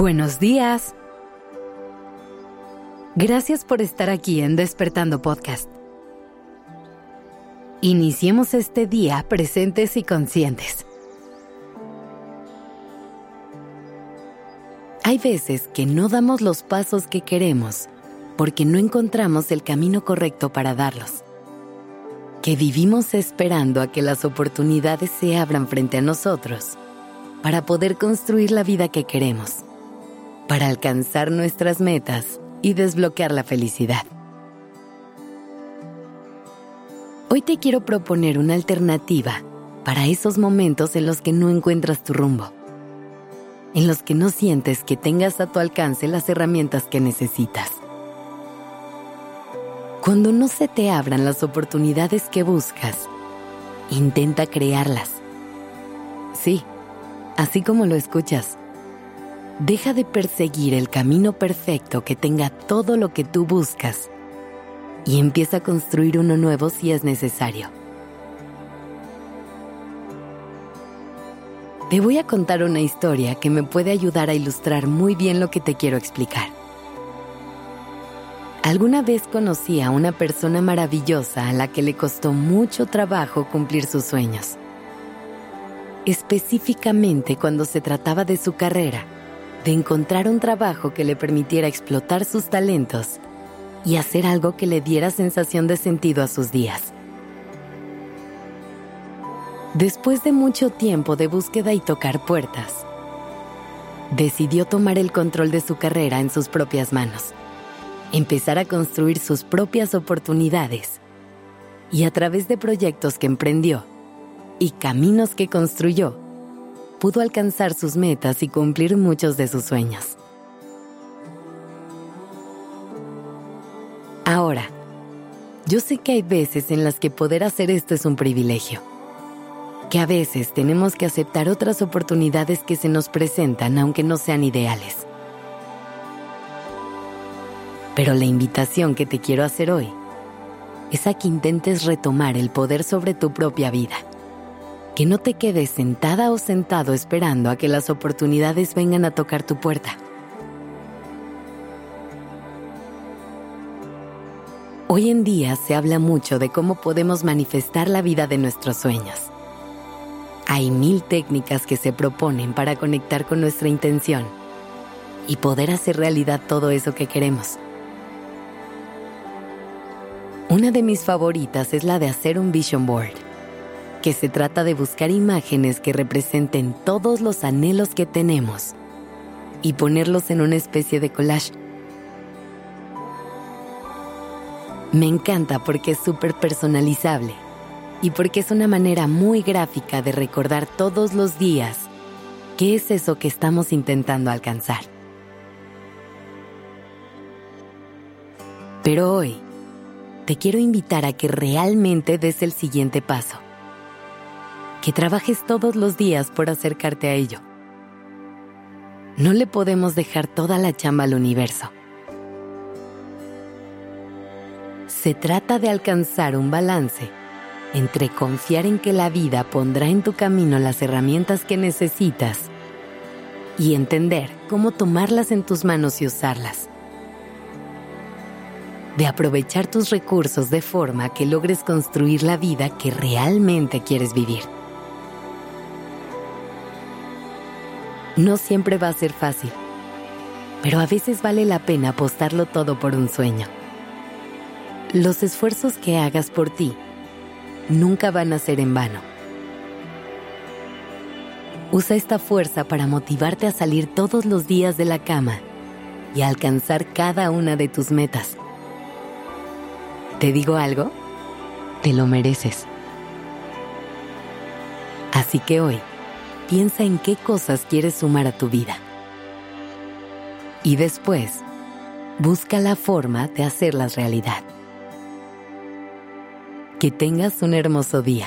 Buenos días. Gracias por estar aquí en Despertando Podcast. Iniciemos este día presentes y conscientes. Hay veces que no damos los pasos que queremos porque no encontramos el camino correcto para darlos. Que vivimos esperando a que las oportunidades se abran frente a nosotros para poder construir la vida que queremos para alcanzar nuestras metas y desbloquear la felicidad. Hoy te quiero proponer una alternativa para esos momentos en los que no encuentras tu rumbo, en los que no sientes que tengas a tu alcance las herramientas que necesitas. Cuando no se te abran las oportunidades que buscas, intenta crearlas. Sí, así como lo escuchas Deja de perseguir el camino perfecto que tenga todo lo que tú buscas y empieza a construir uno nuevo si es necesario. Te voy a contar una historia que me puede ayudar a ilustrar muy bien lo que te quiero explicar. Alguna vez conocí a una persona maravillosa a la que le costó mucho trabajo cumplir sus sueños. Específicamente cuando se trataba de su carrera de encontrar un trabajo que le permitiera explotar sus talentos y hacer algo que le diera sensación de sentido a sus días. Después de mucho tiempo de búsqueda y tocar puertas, decidió tomar el control de su carrera en sus propias manos, empezar a construir sus propias oportunidades y a través de proyectos que emprendió y caminos que construyó, pudo alcanzar sus metas y cumplir muchos de sus sueños. Ahora, yo sé que hay veces en las que poder hacer esto es un privilegio, que a veces tenemos que aceptar otras oportunidades que se nos presentan aunque no sean ideales. Pero la invitación que te quiero hacer hoy es a que intentes retomar el poder sobre tu propia vida que no te quedes sentada o sentado esperando a que las oportunidades vengan a tocar tu puerta. Hoy en día se habla mucho de cómo podemos manifestar la vida de nuestros sueños. Hay mil técnicas que se proponen para conectar con nuestra intención y poder hacer realidad todo eso que queremos. Una de mis favoritas es la de hacer un vision board que se trata de buscar imágenes que representen todos los anhelos que tenemos y ponerlos en una especie de collage. Me encanta porque es súper personalizable y porque es una manera muy gráfica de recordar todos los días qué es eso que estamos intentando alcanzar. Pero hoy te quiero invitar a que realmente des el siguiente paso que trabajes todos los días por acercarte a ello. No le podemos dejar toda la chamba al universo. Se trata de alcanzar un balance entre confiar en que la vida pondrá en tu camino las herramientas que necesitas y entender cómo tomarlas en tus manos y usarlas. De aprovechar tus recursos de forma que logres construir la vida que realmente quieres vivir. No siempre va a ser fácil, pero a veces vale la pena apostarlo todo por un sueño. Los esfuerzos que hagas por ti nunca van a ser en vano. Usa esta fuerza para motivarte a salir todos los días de la cama y a alcanzar cada una de tus metas. ¿Te digo algo? Te lo mereces. Así que hoy, piensa en qué cosas quieres sumar a tu vida. Y después, busca la forma de hacerlas realidad. Que tengas un hermoso día.